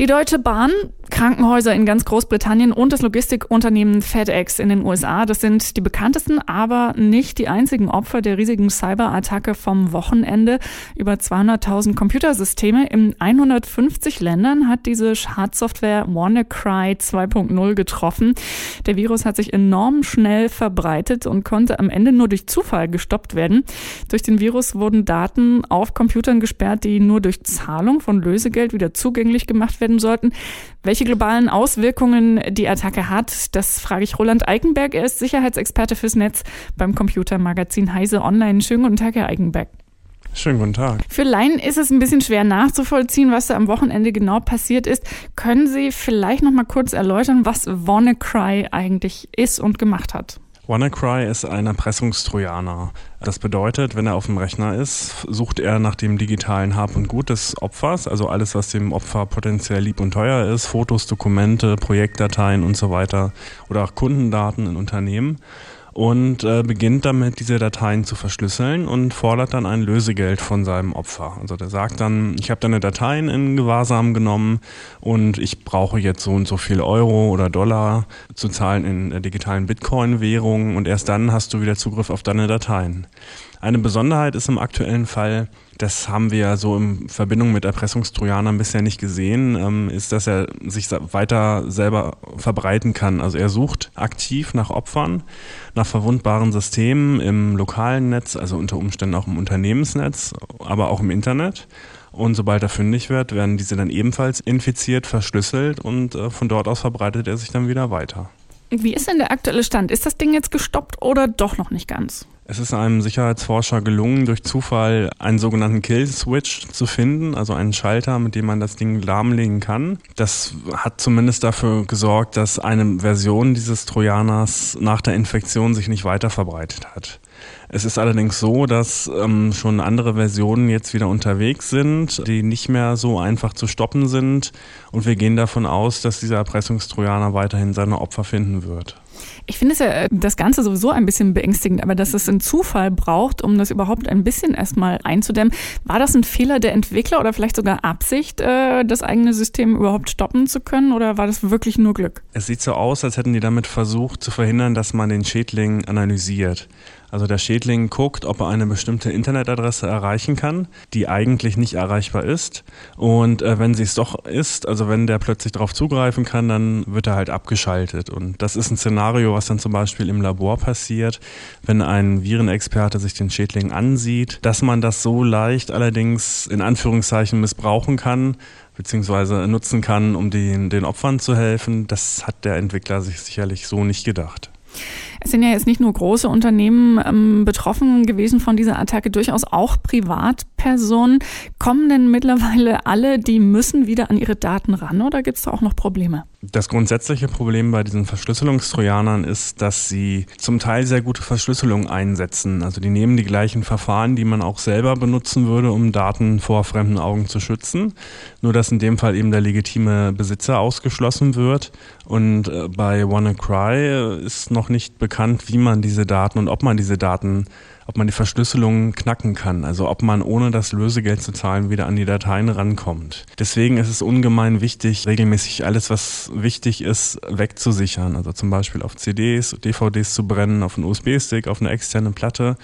Die Deutsche Bahn Krankenhäuser in ganz Großbritannien und das Logistikunternehmen FedEx in den USA. Das sind die bekanntesten, aber nicht die einzigen Opfer der riesigen Cyberattacke vom Wochenende. Über 200.000 Computersysteme in 150 Ländern hat diese Schadsoftware WannaCry 2.0 getroffen. Der Virus hat sich enorm schnell verbreitet und konnte am Ende nur durch Zufall gestoppt werden. Durch den Virus wurden Daten auf Computern gesperrt, die nur durch Zahlung von Lösegeld wieder zugänglich gemacht werden sollten. Welche welche globalen Auswirkungen die Attacke hat, das frage ich Roland Eikenberg. Er ist Sicherheitsexperte fürs Netz beim Computermagazin Heise Online. Schönen guten Tag, Herr Eikenberg. Schönen guten Tag. Für Laien ist es ein bisschen schwer nachzuvollziehen, was da am Wochenende genau passiert ist. Können Sie vielleicht noch mal kurz erläutern, was WannaCry eigentlich ist und gemacht hat? WannaCry ist ein Erpressungstrojaner. Das bedeutet, wenn er auf dem Rechner ist, sucht er nach dem digitalen Hab und Gut des Opfers, also alles, was dem Opfer potenziell lieb und teuer ist, Fotos, Dokumente, Projektdateien und so weiter oder auch Kundendaten in Unternehmen und äh, beginnt damit, diese Dateien zu verschlüsseln und fordert dann ein Lösegeld von seinem Opfer. Also der sagt dann, ich habe deine Dateien in Gewahrsam genommen und ich brauche jetzt so und so viel Euro oder Dollar zu zahlen in äh, digitalen Bitcoin-Währungen und erst dann hast du wieder Zugriff auf deine Dateien. Eine Besonderheit ist im aktuellen Fall, das haben wir so in Verbindung mit Erpressungstrojanern bisher nicht gesehen, ähm, ist, dass er sich weiter selber verbreiten kann. Also er sucht aktiv nach Opfern, nach verwundbaren Systemen im lokalen Netz, also unter Umständen auch im Unternehmensnetz, aber auch im Internet. Und sobald er fündig wird, werden diese dann ebenfalls infiziert, verschlüsselt und äh, von dort aus verbreitet er sich dann wieder weiter. Wie ist denn der aktuelle Stand? Ist das Ding jetzt gestoppt oder doch noch nicht ganz? Es ist einem Sicherheitsforscher gelungen, durch Zufall einen sogenannten Kill-Switch zu finden, also einen Schalter, mit dem man das Ding lahmlegen kann. Das hat zumindest dafür gesorgt, dass eine Version dieses Trojaners nach der Infektion sich nicht weiter verbreitet hat. Es ist allerdings so, dass ähm, schon andere Versionen jetzt wieder unterwegs sind, die nicht mehr so einfach zu stoppen sind. Und wir gehen davon aus, dass dieser Erpressungstrojaner weiterhin seine Opfer finden wird. Ich finde es ja äh, das Ganze sowieso ein bisschen beängstigend, aber dass es einen Zufall braucht, um das überhaupt ein bisschen erstmal einzudämmen. War das ein Fehler der Entwickler oder vielleicht sogar Absicht, äh, das eigene System überhaupt stoppen zu können oder war das wirklich nur Glück? Es sieht so aus, als hätten die damit versucht zu verhindern, dass man den Schädling analysiert. Also der Schädling guckt, ob er eine bestimmte Internetadresse erreichen kann, die eigentlich nicht erreichbar ist. Und äh, wenn sie es doch ist, also wenn der plötzlich darauf zugreifen kann, dann wird er halt abgeschaltet. Und das ist ein Szenario, was dann zum Beispiel im Labor passiert, wenn ein Virenexperte sich den Schädling ansieht, dass man das so leicht allerdings in Anführungszeichen missbrauchen kann, beziehungsweise nutzen kann, um den, den Opfern zu helfen. Das hat der Entwickler sich sicherlich so nicht gedacht. Sind ja jetzt nicht nur große Unternehmen ähm, betroffen gewesen von dieser Attacke, durchaus auch Privatpersonen. Kommen denn mittlerweile alle, die müssen wieder an ihre Daten ran oder gibt es da auch noch Probleme? Das grundsätzliche Problem bei diesen Verschlüsselungstrojanern ist, dass sie zum Teil sehr gute Verschlüsselung einsetzen. Also die nehmen die gleichen Verfahren, die man auch selber benutzen würde, um Daten vor fremden Augen zu schützen. Nur dass in dem Fall eben der legitime Besitzer ausgeschlossen wird. Und äh, bei WannaCry ist noch nicht bekannt, wie man diese Daten und ob man diese Daten ob man die Verschlüsselung knacken kann, also ob man ohne das Lösegeld zu zahlen wieder an die Dateien rankommt. Deswegen ist es ungemein wichtig, regelmäßig alles, was wichtig ist, wegzusichern. Also zum Beispiel auf CDs, DVDs zu brennen, auf einen USB-Stick, auf eine externe Platte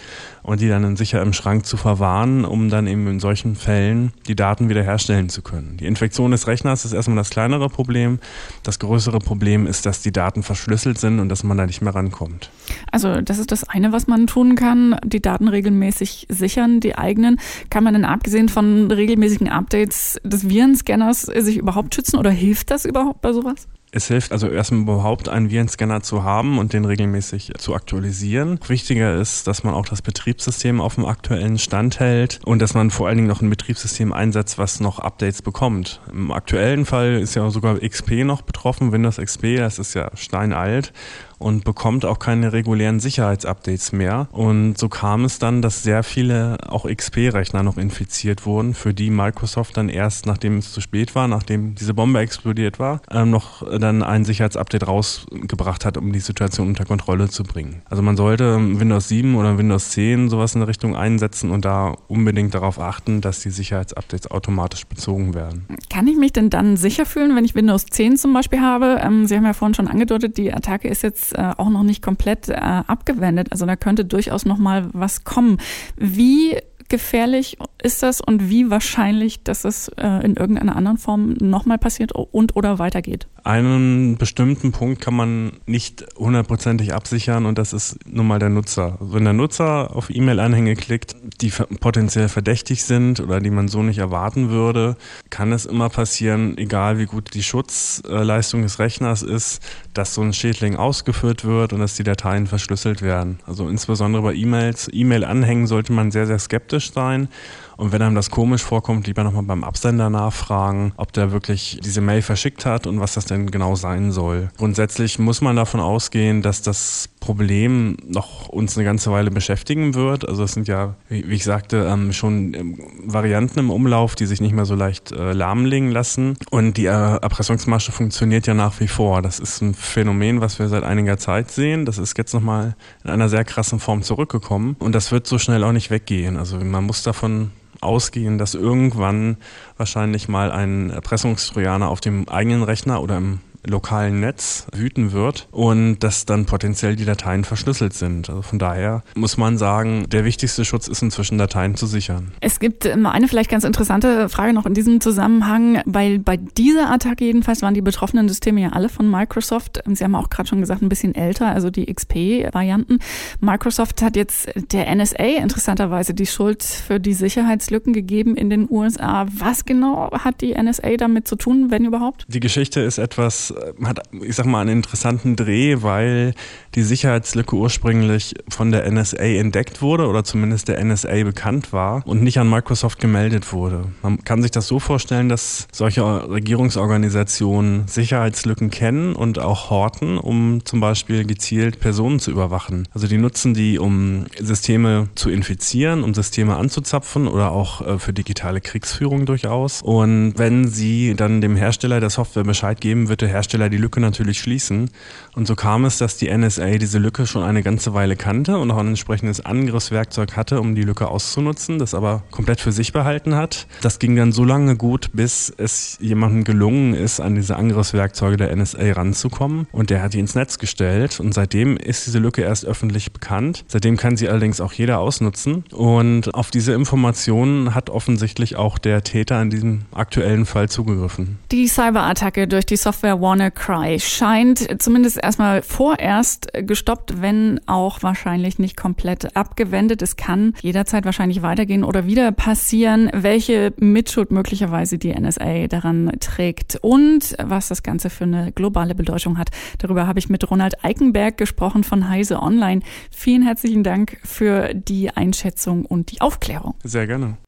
und die dann sicher im Schrank zu verwahren, um dann eben in solchen Fällen die Daten wiederherstellen zu können. Die Infektion des Rechners ist erstmal das kleinere Problem. Das größere Problem ist, dass die Daten verschlüsselt sind und dass man da nicht mehr rankommt. Also das ist das eine, was man tun kann. Die die Daten regelmäßig sichern, die eigenen. Kann man denn abgesehen von regelmäßigen Updates des Virenscanners sich überhaupt schützen oder hilft das überhaupt bei sowas? Es hilft also erstmal überhaupt einen Virenscanner zu haben und den regelmäßig zu aktualisieren. Wichtiger ist, dass man auch das Betriebssystem auf dem aktuellen Stand hält und dass man vor allen Dingen noch ein Betriebssystem einsetzt, was noch Updates bekommt. Im aktuellen Fall ist ja sogar XP noch betroffen, Windows XP, das ist ja steinalt und bekommt auch keine regulären Sicherheitsupdates mehr. Und so kam es dann, dass sehr viele auch XP-Rechner noch infiziert wurden, für die Microsoft dann erst, nachdem es zu spät war, nachdem diese Bombe explodiert war, ähm, noch dann ein Sicherheitsupdate rausgebracht hat, um die Situation unter Kontrolle zu bringen. Also man sollte Windows 7 oder Windows 10 sowas in der Richtung einsetzen und da unbedingt darauf achten, dass die Sicherheitsupdates automatisch bezogen werden. Kann ich mich denn dann sicher fühlen, wenn ich Windows 10 zum Beispiel habe? Ähm, Sie haben ja vorhin schon angedeutet, die Attacke ist jetzt äh, auch noch nicht komplett äh, abgewendet. Also da könnte durchaus noch mal was kommen. Wie gefährlich ist das und wie wahrscheinlich, dass es äh, in irgendeiner anderen Form nochmal passiert und oder weitergeht? Einen bestimmten Punkt kann man nicht hundertprozentig absichern und das ist nun mal der Nutzer. Wenn der Nutzer auf E-Mail-Anhänge klickt, die potenziell verdächtig sind oder die man so nicht erwarten würde, kann es immer passieren, egal wie gut die Schutzleistung des Rechners ist, dass so ein Schädling ausgeführt wird und dass die Dateien verschlüsselt werden. Also insbesondere bei E-Mails, E-Mail-Anhängen sollte man sehr, sehr skeptisch sein. Und wenn einem das komisch vorkommt, lieber nochmal beim Absender nachfragen, ob der wirklich diese Mail verschickt hat und was das denn genau sein soll. Grundsätzlich muss man davon ausgehen, dass das Problem noch uns eine ganze Weile beschäftigen wird. Also es sind ja, wie ich sagte, ähm, schon ähm, Varianten im Umlauf, die sich nicht mehr so leicht äh, lahmlegen lassen. Und die äh, Erpressungsmasche funktioniert ja nach wie vor. Das ist ein Phänomen, was wir seit einiger Zeit sehen. Das ist jetzt nochmal in einer sehr krassen Form zurückgekommen. Und das wird so schnell auch nicht weggehen. Also man muss davon ausgehen, dass irgendwann wahrscheinlich mal ein Erpressungstrojaner auf dem eigenen Rechner oder im lokalen Netz wüten wird und dass dann potenziell die Dateien verschlüsselt sind. Also von daher muss man sagen, der wichtigste Schutz ist inzwischen Dateien zu sichern. Es gibt eine vielleicht ganz interessante Frage noch in diesem Zusammenhang, weil bei dieser Attacke jedenfalls waren die betroffenen Systeme ja alle von Microsoft. Sie haben auch gerade schon gesagt, ein bisschen älter, also die XP-Varianten. Microsoft hat jetzt der NSA interessanterweise die Schuld für die Sicherheitslücken gegeben in den USA. Was genau hat die NSA damit zu tun, wenn überhaupt? Die Geschichte ist etwas hat, ich sag mal, einen interessanten Dreh, weil die Sicherheitslücke ursprünglich von der NSA entdeckt wurde oder zumindest der NSA bekannt war und nicht an Microsoft gemeldet wurde. Man kann sich das so vorstellen, dass solche Regierungsorganisationen Sicherheitslücken kennen und auch horten, um zum Beispiel gezielt Personen zu überwachen. Also die nutzen die, um Systeme zu infizieren, um Systeme anzuzapfen oder auch äh, für digitale Kriegsführung durchaus. Und wenn sie dann dem Hersteller der Software Bescheid geben, wird der Hersteller die Lücke natürlich schließen. Und so kam es, dass die NSA diese Lücke schon eine ganze Weile kannte und auch ein entsprechendes Angriffswerkzeug hatte, um die Lücke auszunutzen, das aber komplett für sich behalten hat. Das ging dann so lange gut, bis es jemandem gelungen ist, an diese Angriffswerkzeuge der NSA ranzukommen. Und der hat die ins Netz gestellt. Und seitdem ist diese Lücke erst öffentlich bekannt. Seitdem kann sie allerdings auch jeder ausnutzen. Und auf diese Informationen hat offensichtlich auch der Täter in diesem aktuellen Fall zugegriffen. Die Cyberattacke durch die Software WannaCry scheint zumindest erstmal vorerst gestoppt, wenn auch wahrscheinlich nicht komplett abgewendet. Es kann jederzeit wahrscheinlich weitergehen oder wieder passieren, welche Mitschuld möglicherweise die NSA daran trägt und was das Ganze für eine globale Bedeutung hat. Darüber habe ich mit Ronald Eikenberg gesprochen von Heise Online. Vielen herzlichen Dank für die Einschätzung und die Aufklärung. Sehr gerne.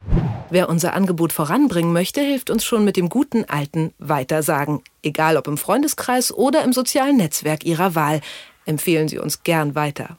Wer unser Angebot voranbringen möchte, hilft uns schon mit dem guten alten Weitersagen. Egal ob im Freundeskreis oder im sozialen Netzwerk Ihrer Wahl, empfehlen Sie uns gern weiter.